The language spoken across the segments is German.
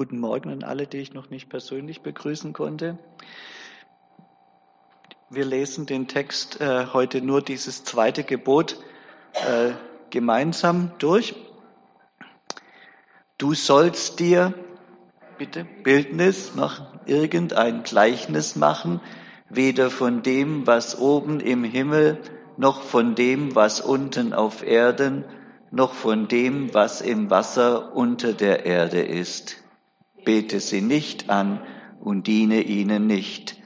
Guten Morgen an alle, die ich noch nicht persönlich begrüßen konnte. Wir lesen den Text äh, heute nur dieses zweite Gebot äh, gemeinsam durch. Du sollst dir, bitte, Bildnis machen, irgendein Gleichnis machen, weder von dem, was oben im Himmel, noch von dem, was unten auf Erden, noch von dem, was im Wasser unter der Erde ist. Bete sie nicht an und diene ihnen nicht.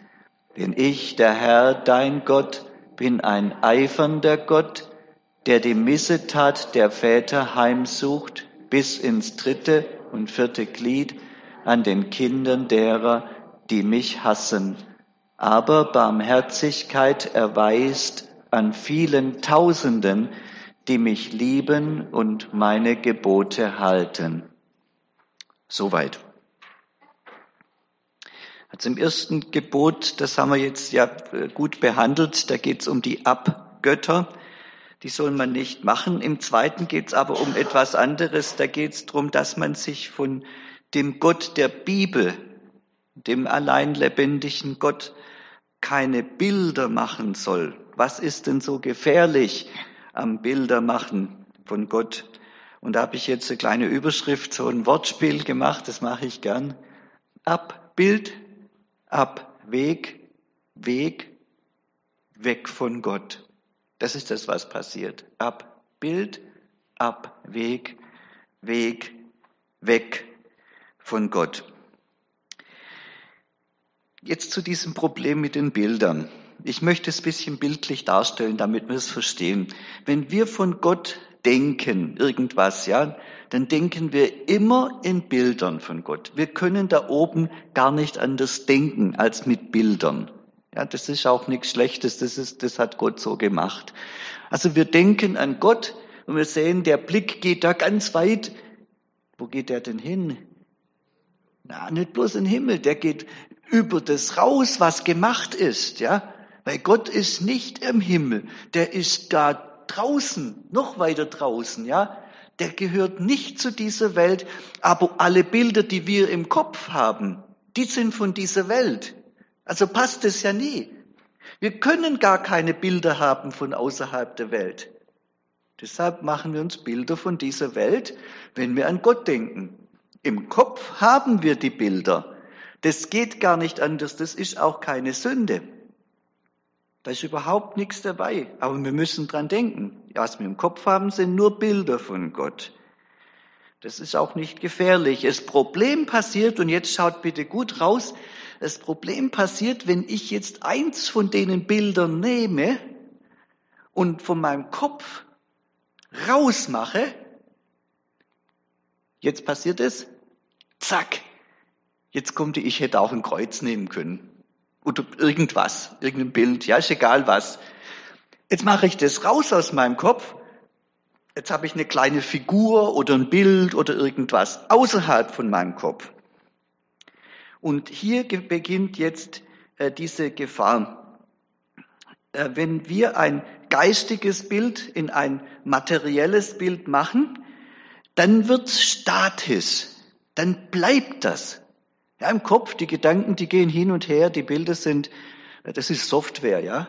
Denn ich, der Herr, dein Gott, bin ein eifernder Gott, der die Missetat der Väter heimsucht bis ins dritte und vierte Glied an den Kindern derer, die mich hassen, aber Barmherzigkeit erweist an vielen Tausenden, die mich lieben und meine Gebote halten. Soweit. Also im ersten Gebot, das haben wir jetzt ja äh, gut behandelt, da geht es um die Abgötter. Die soll man nicht machen. Im zweiten geht es aber um etwas anderes. Da geht es darum, dass man sich von dem Gott der Bibel, dem allein lebendigen Gott, keine Bilder machen soll. Was ist denn so gefährlich am Bildermachen von Gott. Und da habe ich jetzt eine kleine Überschrift, so ein Wortspiel gemacht, das mache ich gern. Ab Bild, ab Weg, Weg, weg von Gott. Das ist das, was passiert. Ab Bild, ab Weg, Weg, weg von Gott. Jetzt zu diesem Problem mit den Bildern. Ich möchte es ein bisschen bildlich darstellen, damit wir es verstehen. Wenn wir von Gott denken, irgendwas, ja, dann denken wir immer in Bildern von Gott. Wir können da oben gar nicht anders denken als mit Bildern. Ja, das ist auch nichts Schlechtes, das ist, das hat Gott so gemacht. Also wir denken an Gott und wir sehen, der Blick geht da ganz weit. Wo geht der denn hin? Na, nicht bloß in den Himmel, der geht über das raus, was gemacht ist, ja. Weil Gott ist nicht im Himmel, der ist da draußen, noch weiter draußen, ja. Der gehört nicht zu dieser Welt, aber alle Bilder, die wir im Kopf haben, die sind von dieser Welt. Also passt es ja nie. Wir können gar keine Bilder haben von außerhalb der Welt. Deshalb machen wir uns Bilder von dieser Welt, wenn wir an Gott denken. Im Kopf haben wir die Bilder. Das geht gar nicht anders, das ist auch keine Sünde. Da ist überhaupt nichts dabei. Aber wir müssen dran denken. Was wir im Kopf haben, sind nur Bilder von Gott. Das ist auch nicht gefährlich. Das Problem passiert, und jetzt schaut bitte gut raus, das Problem passiert, wenn ich jetzt eins von denen Bildern nehme und von meinem Kopf rausmache. Jetzt passiert es. Zack. Jetzt kommt die, ich hätte auch ein Kreuz nehmen können oder irgendwas, irgendein Bild, ja, ist egal was. Jetzt mache ich das raus aus meinem Kopf. Jetzt habe ich eine kleine Figur oder ein Bild oder irgendwas außerhalb von meinem Kopf. Und hier beginnt jetzt äh, diese Gefahr. Äh, wenn wir ein geistiges Bild in ein materielles Bild machen, dann wird's statisch. Dann bleibt das. Ja, im Kopf, die Gedanken, die gehen hin und her, die Bilder sind, das ist Software, ja.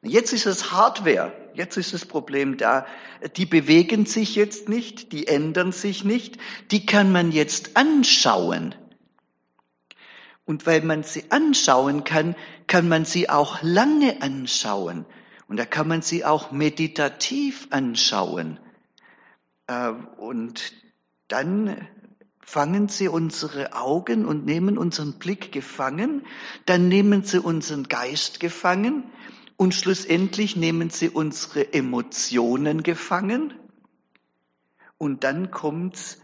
Jetzt ist es Hardware. Jetzt ist das Problem da. Die bewegen sich jetzt nicht, die ändern sich nicht. Die kann man jetzt anschauen. Und weil man sie anschauen kann, kann man sie auch lange anschauen. Und da kann man sie auch meditativ anschauen. Äh, und dann fangen sie unsere Augen und nehmen unseren Blick gefangen, dann nehmen sie unseren Geist gefangen und schlussendlich nehmen sie unsere Emotionen gefangen und dann kommt's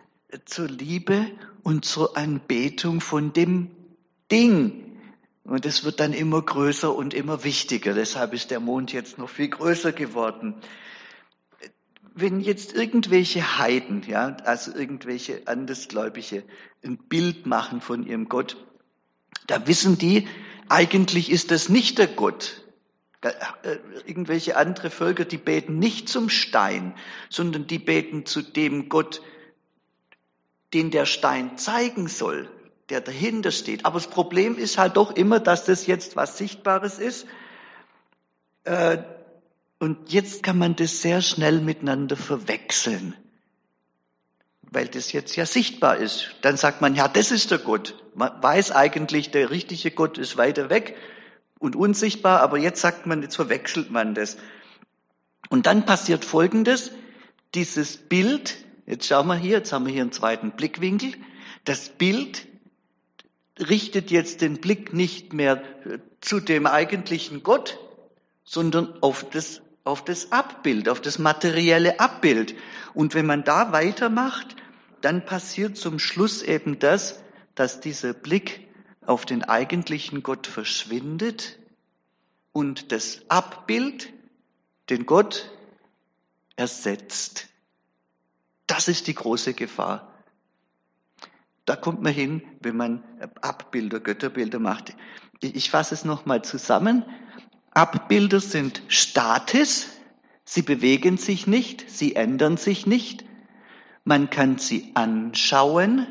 zur Liebe und zur Anbetung von dem Ding. Und es wird dann immer größer und immer wichtiger. Deshalb ist der Mond jetzt noch viel größer geworden wenn jetzt irgendwelche Heiden, ja, also irgendwelche Andersgläubige ein Bild machen von ihrem Gott, da wissen die, eigentlich ist das nicht der Gott. Äh, irgendwelche andere Völker, die beten nicht zum Stein, sondern die beten zu dem Gott, den der Stein zeigen soll, der dahinter steht. Aber das Problem ist halt doch immer, dass das jetzt was Sichtbares ist. Äh, und jetzt kann man das sehr schnell miteinander verwechseln, weil das jetzt ja sichtbar ist. Dann sagt man, ja, das ist der Gott. Man weiß eigentlich, der richtige Gott ist weiter weg und unsichtbar, aber jetzt sagt man, jetzt verwechselt man das. Und dann passiert Folgendes, dieses Bild, jetzt schauen wir hier, jetzt haben wir hier einen zweiten Blickwinkel, das Bild richtet jetzt den Blick nicht mehr zu dem eigentlichen Gott, sondern auf das, auf das Abbild, auf das materielle Abbild. Und wenn man da weitermacht, dann passiert zum Schluss eben das, dass dieser Blick auf den eigentlichen Gott verschwindet und das Abbild den Gott ersetzt. Das ist die große Gefahr. Da kommt man hin, wenn man Abbilder, Götterbilder macht. Ich fasse es nochmal zusammen. Abbilder sind statisch, sie bewegen sich nicht, sie ändern sich nicht. Man kann sie anschauen,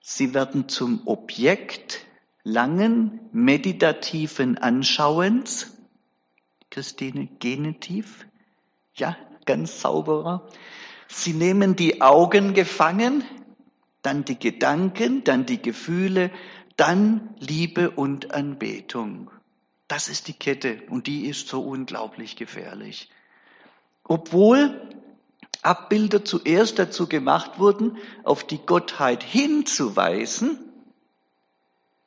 sie werden zum Objekt langen meditativen Anschauens. Christine, Genitiv? Ja, ganz sauberer. Sie nehmen die Augen gefangen, dann die Gedanken, dann die Gefühle, dann Liebe und Anbetung. Das ist die Kette und die ist so unglaublich gefährlich. Obwohl Abbilder zuerst dazu gemacht wurden, auf die Gottheit hinzuweisen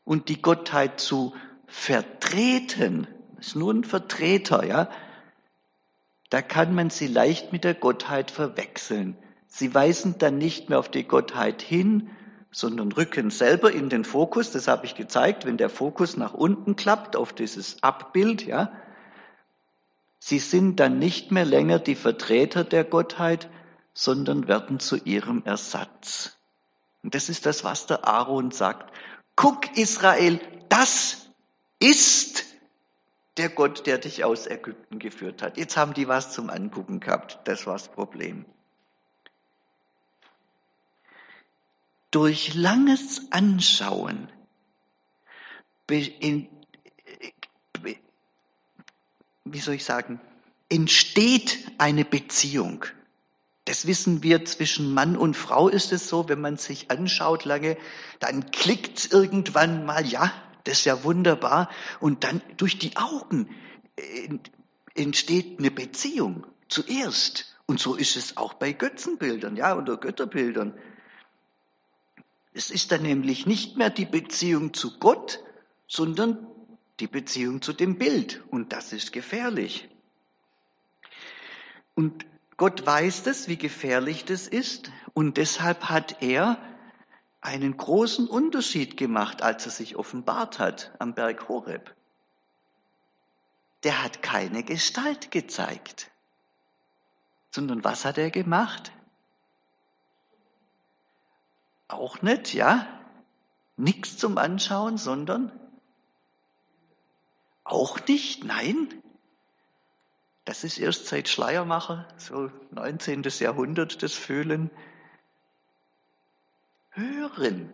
und die Gottheit zu vertreten. Das ist nur ein Vertreter, ja. Da kann man sie leicht mit der Gottheit verwechseln. Sie weisen dann nicht mehr auf die Gottheit hin, sondern rücken selber in den Fokus. Das habe ich gezeigt, wenn der Fokus nach unten klappt auf dieses Abbild, ja. Sie sind dann nicht mehr länger die Vertreter der Gottheit, sondern werden zu ihrem Ersatz. Und das ist das, was der Aaron sagt. Guck, Israel, das ist der Gott, der dich aus Ägypten geführt hat. Jetzt haben die was zum Angucken gehabt. Das war das Problem. Durch langes Anschauen wie soll ich sagen, entsteht eine Beziehung. Das wissen wir, zwischen Mann und Frau ist es so, wenn man sich anschaut lange, dann klickt irgendwann mal, ja, das ist ja wunderbar. Und dann durch die Augen entsteht eine Beziehung zuerst. Und so ist es auch bei Götzenbildern, ja, oder Götterbildern. Es ist dann nämlich nicht mehr die Beziehung zu Gott, sondern die Beziehung zu dem Bild. Und das ist gefährlich. Und Gott weiß das, wie gefährlich das ist. Und deshalb hat er einen großen Unterschied gemacht, als er sich offenbart hat am Berg Horeb. Der hat keine Gestalt gezeigt, sondern was hat er gemacht? Auch nicht, ja? Nichts zum Anschauen, sondern auch nicht, nein. Das ist erst seit Schleiermacher, so 19. Jahrhundert, das Fühlen. Hören.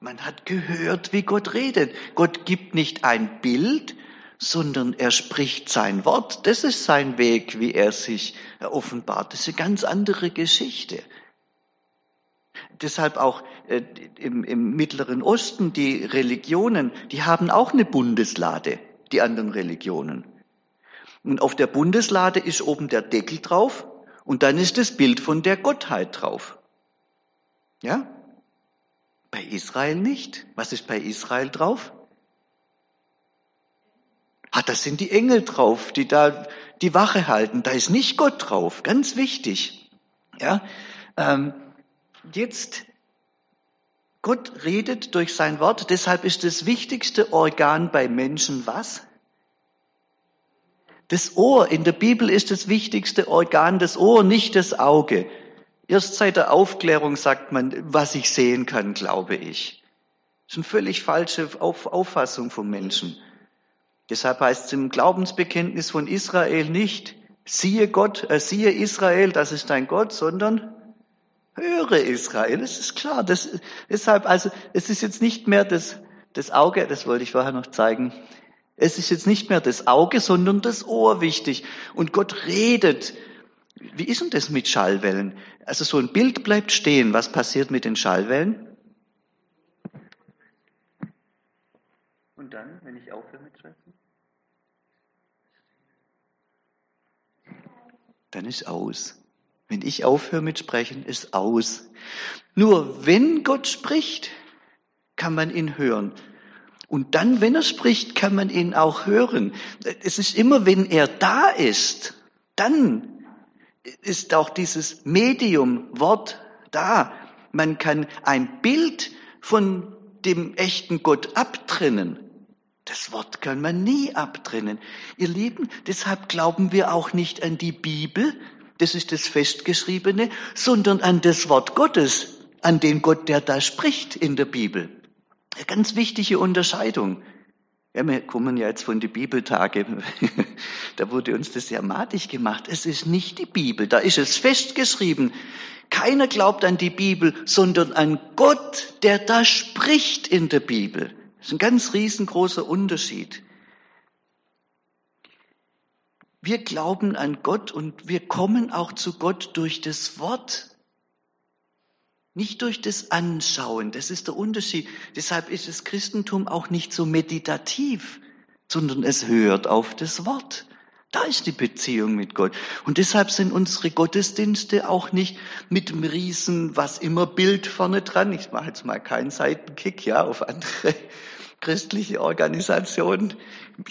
Man hat gehört, wie Gott redet. Gott gibt nicht ein Bild, sondern er spricht sein Wort. Das ist sein Weg, wie er sich offenbart. Das ist eine ganz andere Geschichte. Deshalb auch äh, im, im Mittleren Osten die Religionen, die haben auch eine Bundeslade, die anderen Religionen. Und auf der Bundeslade ist oben der Deckel drauf und dann ist das Bild von der Gottheit drauf. Ja? Bei Israel nicht. Was ist bei Israel drauf? Ah, das sind die Engel drauf, die da die Wache halten. Da ist nicht Gott drauf. Ganz wichtig. Ja? Ähm, jetzt, Gott redet durch sein Wort, deshalb ist das wichtigste Organ bei Menschen was? Das Ohr, in der Bibel ist das wichtigste Organ das Ohr, nicht das Auge. Erst seit der Aufklärung sagt man, was ich sehen kann, glaube ich. Das ist eine völlig falsche Auffassung vom Menschen. Deshalb heißt es im Glaubensbekenntnis von Israel nicht, siehe Gott, äh, siehe Israel, das ist dein Gott, sondern Höre Israel, das ist klar. Das, deshalb, also, es ist jetzt nicht mehr das, das Auge, das wollte ich vorher noch zeigen. Es ist jetzt nicht mehr das Auge, sondern das Ohr wichtig. Und Gott redet. Wie ist denn das mit Schallwellen? Also so ein Bild bleibt stehen. Was passiert mit den Schallwellen? Und dann, wenn ich aufhöre mit Sprechen? Dann ist aus. Wenn ich aufhöre mit Sprechen, ist aus. Nur wenn Gott spricht, kann man ihn hören. Und dann, wenn er spricht, kann man ihn auch hören. Es ist immer, wenn er da ist, dann ist auch dieses Medium, Wort da. Man kann ein Bild von dem echten Gott abtrennen. Das Wort kann man nie abtrennen. Ihr Lieben, deshalb glauben wir auch nicht an die Bibel, das ist das Festgeschriebene, sondern an das Wort Gottes, an den Gott, der da spricht in der Bibel. Eine ganz wichtige Unterscheidung. Ja, wir kommen ja jetzt von den Bibeltage. da wurde uns das ja matig gemacht. Es ist nicht die Bibel, da ist es festgeschrieben. Keiner glaubt an die Bibel, sondern an Gott, der da spricht in der Bibel. Das ist ein ganz riesengroßer Unterschied. Wir glauben an Gott und wir kommen auch zu Gott durch das Wort. Nicht durch das Anschauen, das ist der Unterschied. Deshalb ist das Christentum auch nicht so meditativ, sondern es hört auf das Wort. Da ist die Beziehung mit Gott. Und deshalb sind unsere Gottesdienste auch nicht mit dem Riesen, was immer Bild vorne dran. Ich mache jetzt mal keinen Seitenkick, ja, auf andere christliche Organisationen.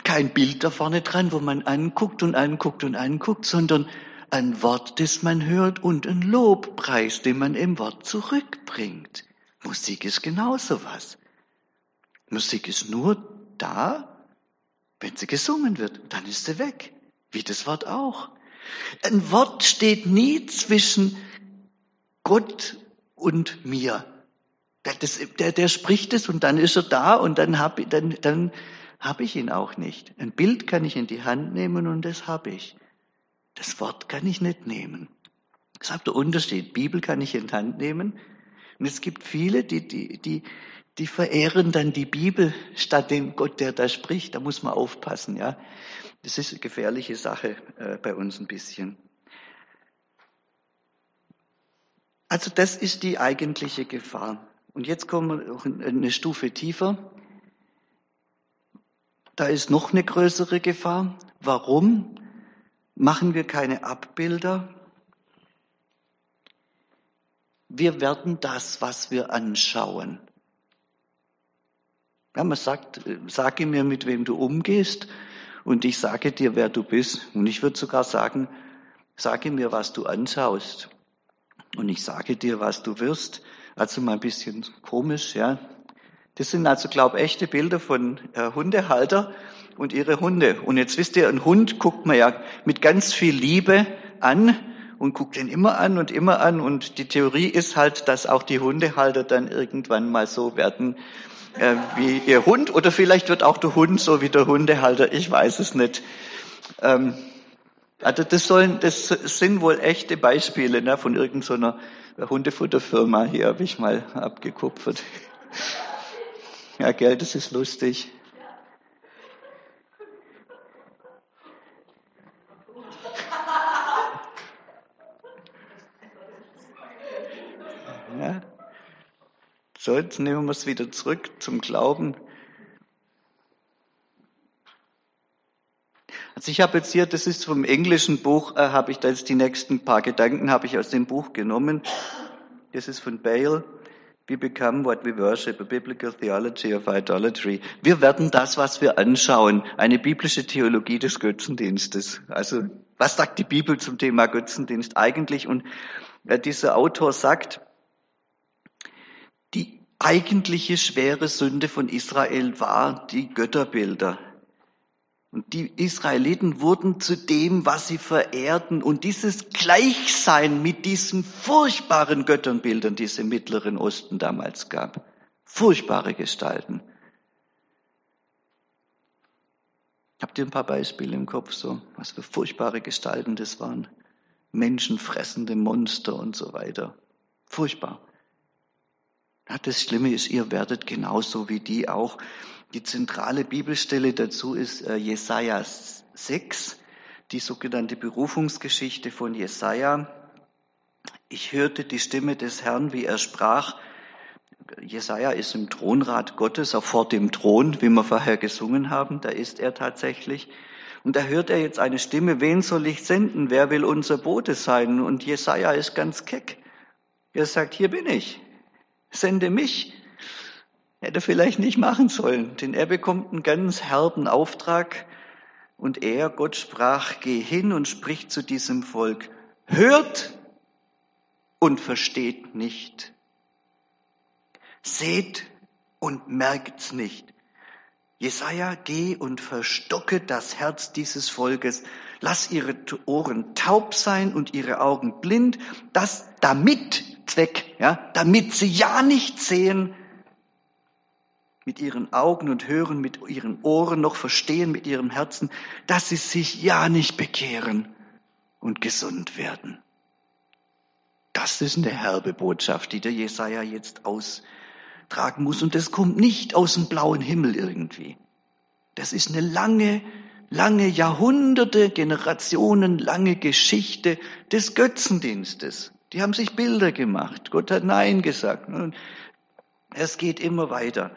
Kein Bild da vorne dran, wo man anguckt und anguckt und anguckt, sondern ein Wort, das man hört und ein Lobpreis, den man im Wort zurückbringt. Musik ist genauso was. Musik ist nur da, wenn sie gesungen wird. Dann ist sie weg. Wie das Wort auch. Ein Wort steht nie zwischen Gott und mir. Das, der, der spricht es und dann ist er da und dann habe dann, dann hab ich ihn auch nicht. Ein Bild kann ich in die Hand nehmen und das habe ich. Das Wort kann ich nicht nehmen. Das ist der Unterschied. Bibel kann ich in die Hand nehmen. Und es gibt viele, die, die, die, die verehren dann die Bibel statt dem Gott, der da spricht. Da muss man aufpassen, ja. Das ist eine gefährliche Sache äh, bei uns ein bisschen. Also das ist die eigentliche Gefahr. Und jetzt kommen wir noch eine Stufe tiefer. Da ist noch eine größere Gefahr. Warum? machen wir keine Abbilder. Wir werden das, was wir anschauen. Ja, man sagt, sage mir, mit wem du umgehst und ich sage dir, wer du bist. Und ich würde sogar sagen, sage mir, was du anschaust und ich sage dir, was du wirst. Also mal ein bisschen komisch, ja. Das sind also, glaube ich, echte Bilder von äh, Hundehalter und ihre Hunde. Und jetzt wisst ihr, ein Hund guckt man ja mit ganz viel Liebe an und guckt ihn immer an und immer an. Und die Theorie ist halt, dass auch die Hundehalter dann irgendwann mal so werden äh, wie ihr Hund. Oder vielleicht wird auch der Hund so wie der Hundehalter. Ich weiß es nicht. Ähm, also das sollen, das sind wohl echte Beispiele ne, von irgendeiner so Hundefutterfirma. Hier habe ich mal abgekupfert. Ja, gell, das ist lustig. Ja. So, jetzt nehmen wir es wieder zurück zum Glauben. Also ich habe jetzt hier, das ist vom englischen Buch, äh, habe ich da jetzt die nächsten paar Gedanken habe ich aus dem Buch genommen. Das ist von Bale. We become what we worship, a biblical theology of idolatry. Wir werden das, was wir anschauen, eine biblische Theologie des Götzendienstes. Also, was sagt die Bibel zum Thema Götzendienst eigentlich? Und äh, dieser Autor sagt, die eigentliche schwere Sünde von Israel war die Götterbilder. Und die Israeliten wurden zu dem, was sie verehrten. Und dieses Gleichsein mit diesen furchtbaren Götterbildern, die es im Mittleren Osten damals gab. Furchtbare Gestalten. Habt ihr ein paar Beispiele im Kopf, so, was für furchtbare Gestalten das waren? Menschenfressende Monster und so weiter. Furchtbar. Das Schlimme ist, ihr werdet genauso wie die auch. Die zentrale Bibelstelle dazu ist äh, Jesaja 6, die sogenannte Berufungsgeschichte von Jesaja. Ich hörte die Stimme des Herrn, wie er sprach. Jesaja ist im Thronrat Gottes, auch vor dem Thron, wie wir vorher gesungen haben. Da ist er tatsächlich. Und da hört er jetzt eine Stimme, wen soll ich senden? Wer will unser Bote sein? Und Jesaja ist ganz keck. Er sagt, hier bin ich. Sende mich. Hätte vielleicht nicht machen sollen, denn er bekommt einen ganz herben Auftrag. Und er, Gott sprach, geh hin und sprich zu diesem Volk. Hört und versteht nicht. Seht und merkt's nicht. Jesaja, geh und verstocke das Herz dieses Volkes. Lass ihre Ohren taub sein und ihre Augen blind, das damit Zweck, ja, damit sie ja nicht sehen, mit ihren Augen und hören mit ihren Ohren noch verstehen mit ihrem Herzen, dass sie sich ja nicht bekehren und gesund werden. Das ist eine herbe Botschaft, die der Jesaja jetzt aus tragen muss. Und das kommt nicht aus dem blauen Himmel irgendwie. Das ist eine lange, lange Jahrhunderte, Generationen lange Geschichte des Götzendienstes. Die haben sich Bilder gemacht. Gott hat Nein gesagt. Es geht immer weiter.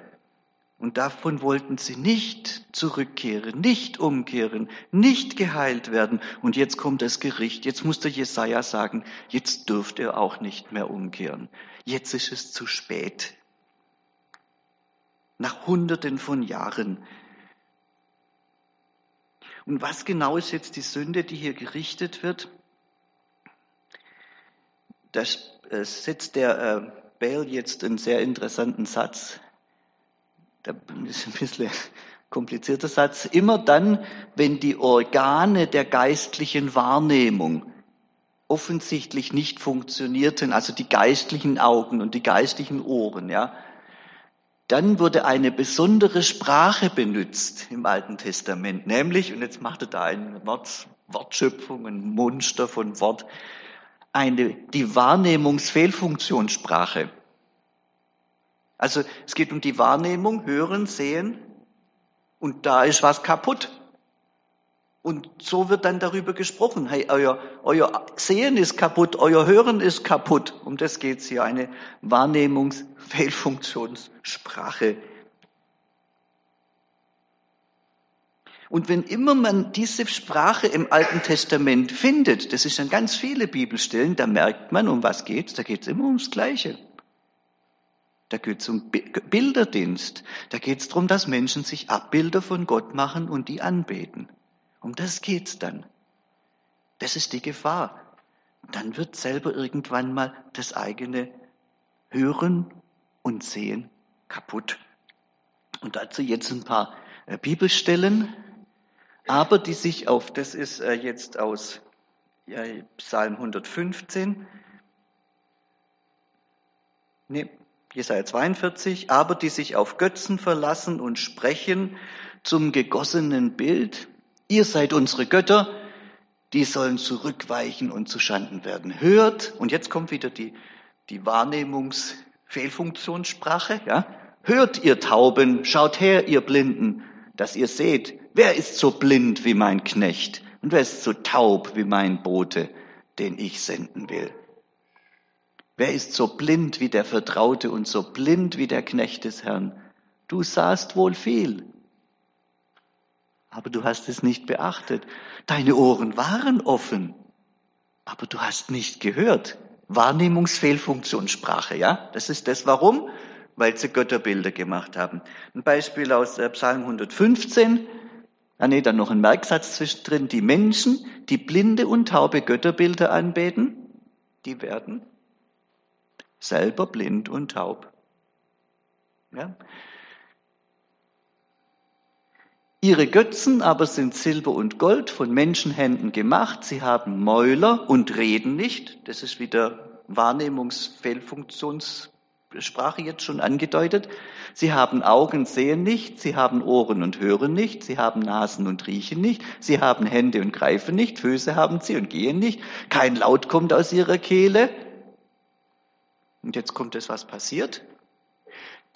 Und davon wollten sie nicht zurückkehren, nicht umkehren, nicht geheilt werden. Und jetzt kommt das Gericht. Jetzt muss der Jesaja sagen, jetzt dürft ihr auch nicht mehr umkehren. Jetzt ist es zu spät nach Hunderten von Jahren. Und was genau ist jetzt die Sünde, die hier gerichtet wird? Da äh, setzt der äh, Bale jetzt einen sehr interessanten Satz. Das ist ein bisschen komplizierter Satz. Immer dann, wenn die Organe der geistlichen Wahrnehmung offensichtlich nicht funktionierten, also die geistlichen Augen und die geistlichen Ohren, ja, dann wurde eine besondere Sprache benutzt im Alten Testament, nämlich, und jetzt macht er da eine Wort, Wortschöpfung, ein Monster von Wort, eine, die Wahrnehmungsfehlfunktionssprache. Also es geht um die Wahrnehmung, Hören, Sehen, und da ist was kaputt. Und so wird dann darüber gesprochen. Hey, euer, euer Sehen ist kaputt, euer Hören ist kaputt. Um das geht's hier, eine Wahrnehmungsfehlfunktionssprache. Und wenn immer man diese Sprache im Alten Testament findet, das ist dann ganz viele Bibelstellen, da merkt man, um was geht's? Da geht's immer ums Gleiche. Da geht's um Bilderdienst. Da geht's darum, dass Menschen sich Abbilder von Gott machen und die anbeten. Um das geht's dann. Das ist die Gefahr. Dann wird selber irgendwann mal das eigene Hören und Sehen kaputt. Und dazu jetzt ein paar äh, Bibelstellen, aber die sich auf, das ist äh, jetzt aus Psalm 115, nee, Jesaja 42, aber die sich auf Götzen verlassen und sprechen zum gegossenen Bild, Ihr seid unsere Götter, die sollen zurückweichen und zu Schanden werden. Hört, und jetzt kommt wieder die, die Wahrnehmungsfehlfunktionssprache, ja? Hört, ihr Tauben, schaut her, ihr Blinden, dass ihr seht, wer ist so blind wie mein Knecht und wer ist so taub wie mein Bote, den ich senden will. Wer ist so blind wie der Vertraute und so blind wie der Knecht des Herrn? Du sahst wohl viel, aber du hast es nicht beachtet. Deine Ohren waren offen, aber du hast nicht gehört. Wahrnehmungsfehlfunktionssprache, ja? Das ist das. Warum? Weil sie Götterbilder gemacht haben. Ein Beispiel aus äh, Psalm 115. Ah nee, dann noch ein Merksatz zwischendrin. Die Menschen, die blinde und taube Götterbilder anbeten, die werden selber blind und taub. Ja? Ihre Götzen aber sind Silber und Gold von Menschenhänden gemacht. Sie haben Mäuler und reden nicht. Das ist wieder Wahrnehmungsfehlfunktionssprache jetzt schon angedeutet. Sie haben Augen, sehen nicht. Sie haben Ohren und hören nicht. Sie haben Nasen und riechen nicht. Sie haben Hände und greifen nicht. Füße haben sie und gehen nicht. Kein Laut kommt aus ihrer Kehle. Und jetzt kommt es, was passiert.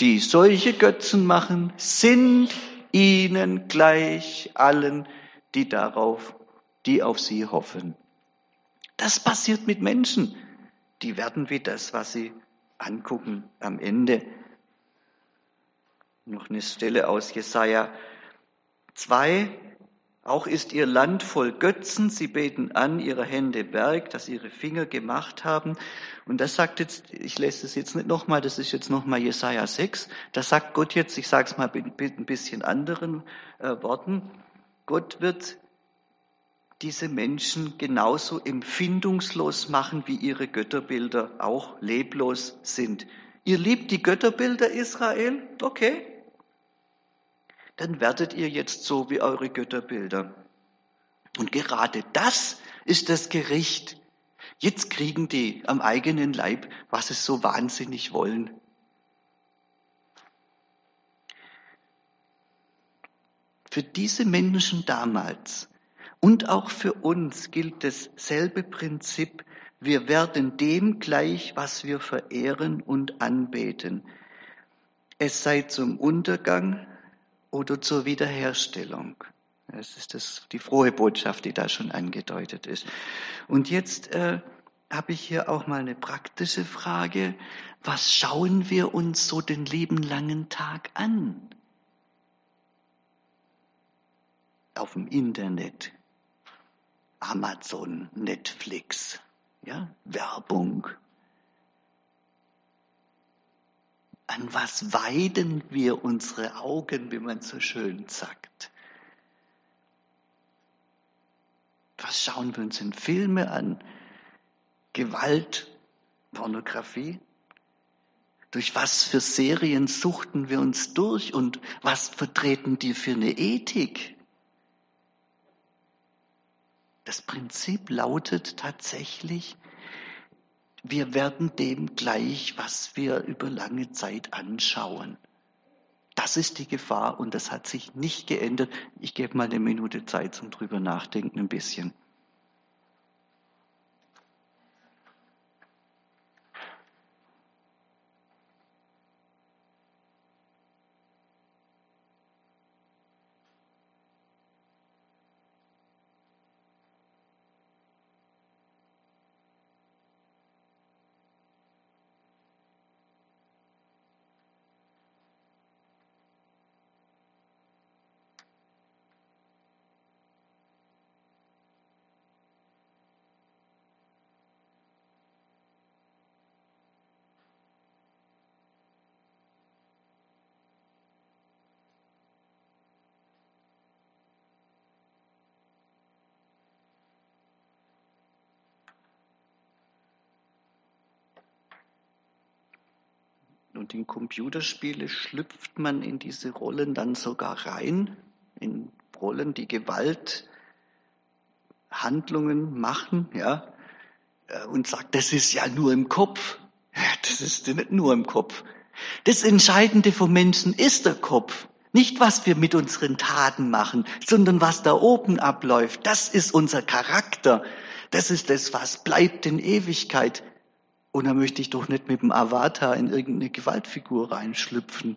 Die solche Götzen machen, sind ihnen gleich allen, die darauf, die auf sie hoffen. Das passiert mit Menschen. Die werden wie das, was sie angucken am Ende. Noch eine Stelle aus Jesaja 2. Auch ist ihr Land voll Götzen. Sie beten an ihre Hände Werk, das ihre Finger gemacht haben. Und das sagt jetzt, ich lese es jetzt nicht nochmal, das ist jetzt nochmal Jesaja 6. Da sagt Gott jetzt, ich sage es mal mit ein bisschen anderen äh, Worten. Gott wird diese Menschen genauso empfindungslos machen, wie ihre Götterbilder auch leblos sind. Ihr liebt die Götterbilder Israel? Okay, dann werdet ihr jetzt so wie eure Götterbilder. Und gerade das ist das Gericht. Jetzt kriegen die am eigenen Leib, was sie so wahnsinnig wollen. Für diese Menschen damals und auch für uns gilt dasselbe Prinzip. Wir werden dem gleich, was wir verehren und anbeten. Es sei zum Untergang, oder zur Wiederherstellung. Das ist das, die frohe Botschaft, die da schon angedeutet ist. Und jetzt äh, habe ich hier auch mal eine praktische Frage. Was schauen wir uns so den lieben langen Tag an? Auf dem Internet, Amazon, Netflix, ja, Werbung, An was weiden wir unsere Augen, wie man so schön sagt? Was schauen wir uns in Filme an? Gewalt, Pornografie? Durch was für Serien suchten wir uns durch und was vertreten die für eine Ethik? Das Prinzip lautet tatsächlich, wir werden dem gleich, was wir über lange Zeit anschauen. Das ist die Gefahr und das hat sich nicht geändert. Ich gebe mal eine Minute Zeit zum drüber nachdenken ein bisschen. Und in Computerspiele schlüpft man in diese Rollen dann sogar rein, in Rollen, die Gewalthandlungen machen, ja, äh, und sagt, das ist ja nur im Kopf. Das ist nicht nur im Kopf. Das Entscheidende vom Menschen ist der Kopf. Nicht, was wir mit unseren Taten machen, sondern was da oben abläuft. Das ist unser Charakter. Das ist das, was bleibt in Ewigkeit. Und da möchte ich doch nicht mit dem Avatar in irgendeine Gewaltfigur reinschlüpfen.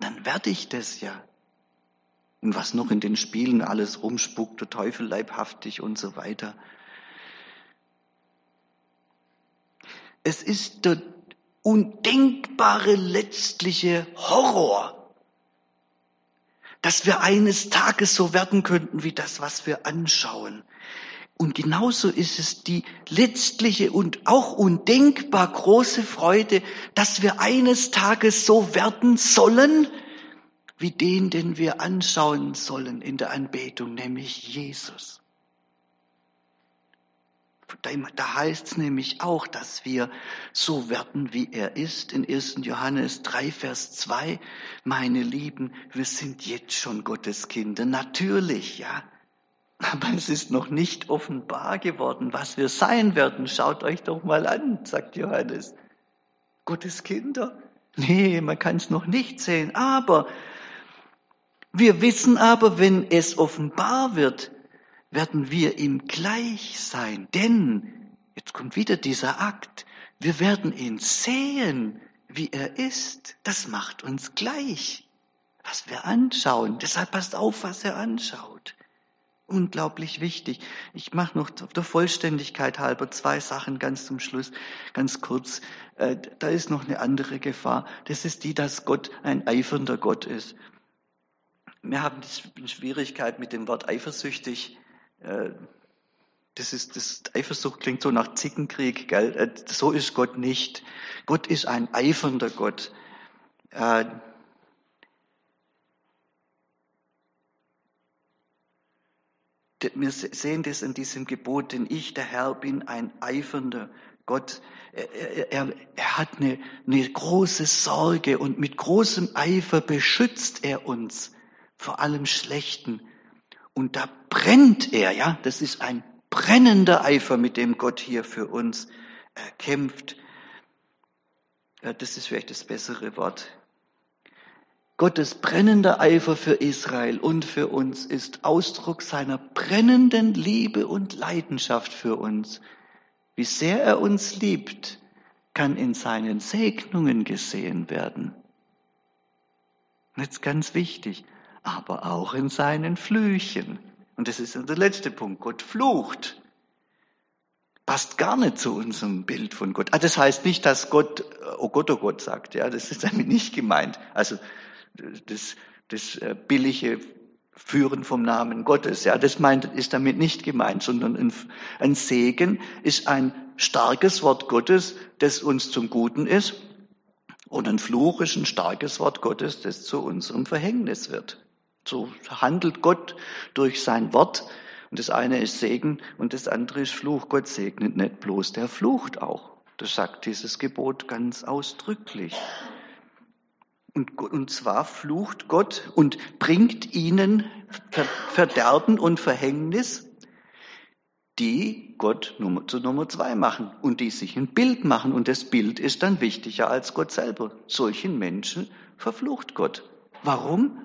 Dann werde ich das ja. Und was noch in den Spielen alles rumspuckt, der Teufel leibhaftig und so weiter. Es ist der undenkbare letztliche Horror, dass wir eines Tages so werden könnten wie das, was wir anschauen. Und genauso ist es die letztliche und auch undenkbar große Freude, dass wir eines Tages so werden sollen, wie den, den wir anschauen sollen in der Anbetung, nämlich Jesus. Da heißt es nämlich auch, dass wir so werden, wie er ist. In 1. Johannes 3, Vers 2, meine Lieben, wir sind jetzt schon Gottes Kinder. Natürlich, ja. Aber es ist noch nicht offenbar geworden, was wir sein werden. Schaut euch doch mal an, sagt Johannes. Gottes Kinder? Nee, man kann es noch nicht sehen. Aber wir wissen aber, wenn es offenbar wird, werden wir ihm gleich sein. Denn, jetzt kommt wieder dieser Akt, Wir werden ihn sehen, wie er ist. Das macht uns gleich, was wir anschauen. Deshalb passt auf, was er anschaut. Unglaublich wichtig. Ich mache noch der Vollständigkeit halber zwei Sachen ganz zum Schluss, ganz kurz. Äh, da ist noch eine andere Gefahr. Das ist die, dass Gott ein eifernder Gott ist. Wir haben eine Schwierigkeit mit dem Wort eifersüchtig. Äh, das ist, das Eifersucht klingt so nach Zickenkrieg, gell? Äh, so ist Gott nicht. Gott ist ein eifernder Gott. Wir sehen das in diesem Gebot, denn ich, der Herr, bin ein eifernder Gott. Er, er, er hat eine, eine große Sorge und mit großem Eifer beschützt er uns vor allem Schlechten. Und da brennt er, ja, das ist ein brennender Eifer, mit dem Gott hier für uns äh, kämpft. Das ist vielleicht das bessere Wort. Gottes brennender Eifer für Israel und für uns ist Ausdruck seiner brennenden Liebe und Leidenschaft für uns. Wie sehr er uns liebt, kann in seinen Segnungen gesehen werden. Jetzt ganz wichtig, aber auch in seinen Flüchen. Und das ist der letzte Punkt. Gott flucht. Passt gar nicht zu unserem Bild von Gott. Ah, das heißt nicht, dass Gott, oh Gott, oh Gott sagt. Ja, das ist damit nicht gemeint. Also, das, das äh, billige Führen vom Namen Gottes. Ja, das meint, ist damit nicht gemeint, sondern ein, ein Segen ist ein starkes Wort Gottes, das uns zum Guten ist. Und ein Fluch ist ein starkes Wort Gottes, das zu unserem Verhängnis wird. So handelt Gott durch sein Wort. Und das eine ist Segen und das andere ist Fluch. Gott segnet nicht bloß, der flucht auch. Das sagt dieses Gebot ganz ausdrücklich. Und, und zwar flucht Gott und bringt ihnen Verderben und Verhängnis, die Gott Nummer, zu Nummer zwei machen und die sich ein Bild machen. Und das Bild ist dann wichtiger als Gott selber. Solchen Menschen verflucht Gott. Warum?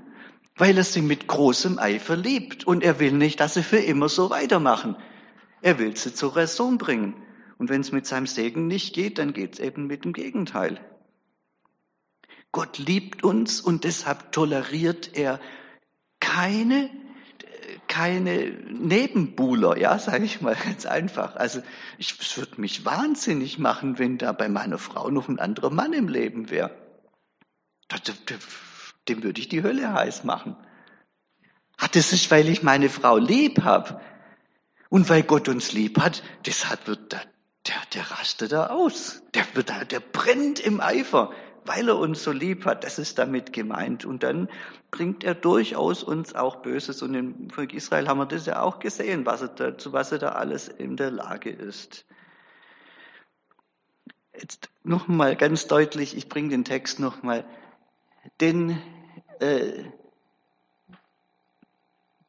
weil er sie mit großem Eifer liebt und er will nicht, dass sie für immer so weitermachen. Er will sie zur Raison bringen. Und wenn es mit seinem Segen nicht geht, dann geht es eben mit dem Gegenteil. Gott liebt uns und deshalb toleriert er keine, keine Nebenbuhler, ja, sage ich mal ganz einfach. Also ich, würde mich wahnsinnig machen, wenn da bei meiner Frau noch ein anderer Mann im Leben wäre. Dem würde ich die Hölle heiß machen. Hat es ist, weil ich meine Frau lieb habe. Und weil Gott uns lieb hat, deshalb wird der, der, der rastet da aus. Der, wird da, der brennt im Eifer, weil er uns so lieb hat. Das ist damit gemeint. Und dann bringt er durchaus uns auch Böses. Und im Volk Israel haben wir das ja auch gesehen, was er da, zu was er da alles in der Lage ist. Jetzt nochmal ganz deutlich, ich bringe den Text nochmal denn, äh,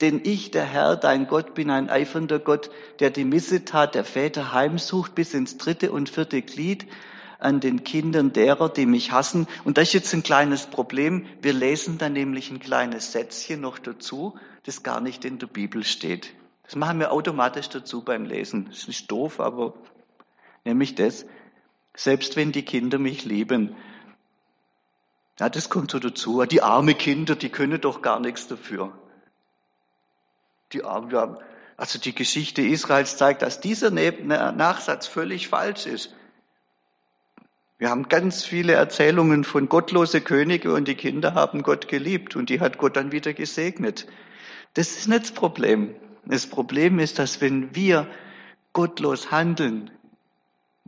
denn ich, der Herr, dein Gott, bin ein eifernder Gott, der die Missetat der Väter heimsucht bis ins dritte und vierte Glied an den Kindern derer, die mich hassen. Und das ist jetzt ein kleines Problem. Wir lesen da nämlich ein kleines Sätzchen noch dazu, das gar nicht in der Bibel steht. Das machen wir automatisch dazu beim Lesen. Das ist doof, aber nämlich das. Selbst wenn die Kinder mich lieben, ja, das kommt so dazu. Die armen Kinder, die können doch gar nichts dafür. Die armen, also die Geschichte Israels zeigt, dass dieser Nachsatz völlig falsch ist. Wir haben ganz viele Erzählungen von gottlose Könige und die Kinder haben Gott geliebt und die hat Gott dann wieder gesegnet. Das ist nicht das Problem. Das Problem ist, dass wenn wir gottlos handeln,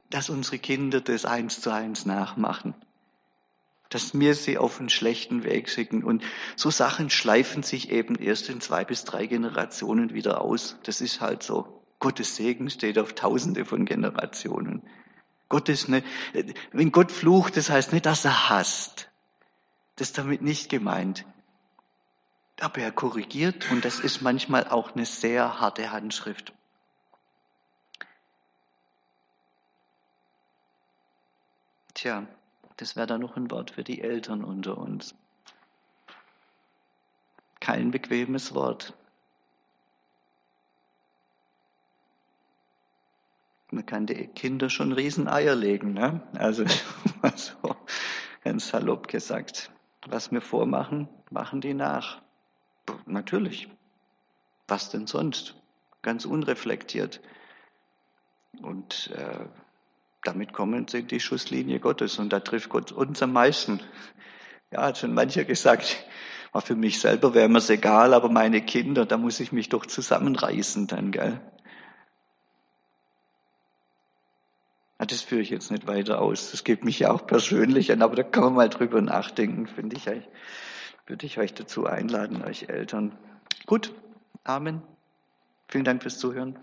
dass unsere Kinder das eins zu eins nachmachen dass wir sie auf einen schlechten Weg schicken. Und so Sachen schleifen sich eben erst in zwei bis drei Generationen wieder aus. Das ist halt so. Gottes Segen steht auf Tausende von Generationen. Gott ist nicht, wenn Gott flucht, das heißt nicht, dass er hasst. Das ist damit nicht gemeint. Aber er korrigiert und das ist manchmal auch eine sehr harte Handschrift. Tja, das wäre dann noch ein Wort für die Eltern unter uns. Kein bequemes Wort. Man kann die Kinder schon Rieseneier legen, ne? Also so ganz salopp gesagt. Was wir vormachen, machen die nach. Natürlich. Was denn sonst? Ganz unreflektiert. Und äh, damit kommen sie in die Schusslinie Gottes und da trifft Gott uns am meisten. Ja, hat schon mancher gesagt, für mich selber wäre mir's egal, aber meine Kinder, da muss ich mich doch zusammenreißen dann, gell? Ja, das führe ich jetzt nicht weiter aus. Das geht mich ja auch persönlich an, aber da kann man mal drüber nachdenken, finde ich. Würde ich euch dazu einladen, euch Eltern. Gut, Amen. Vielen Dank fürs Zuhören.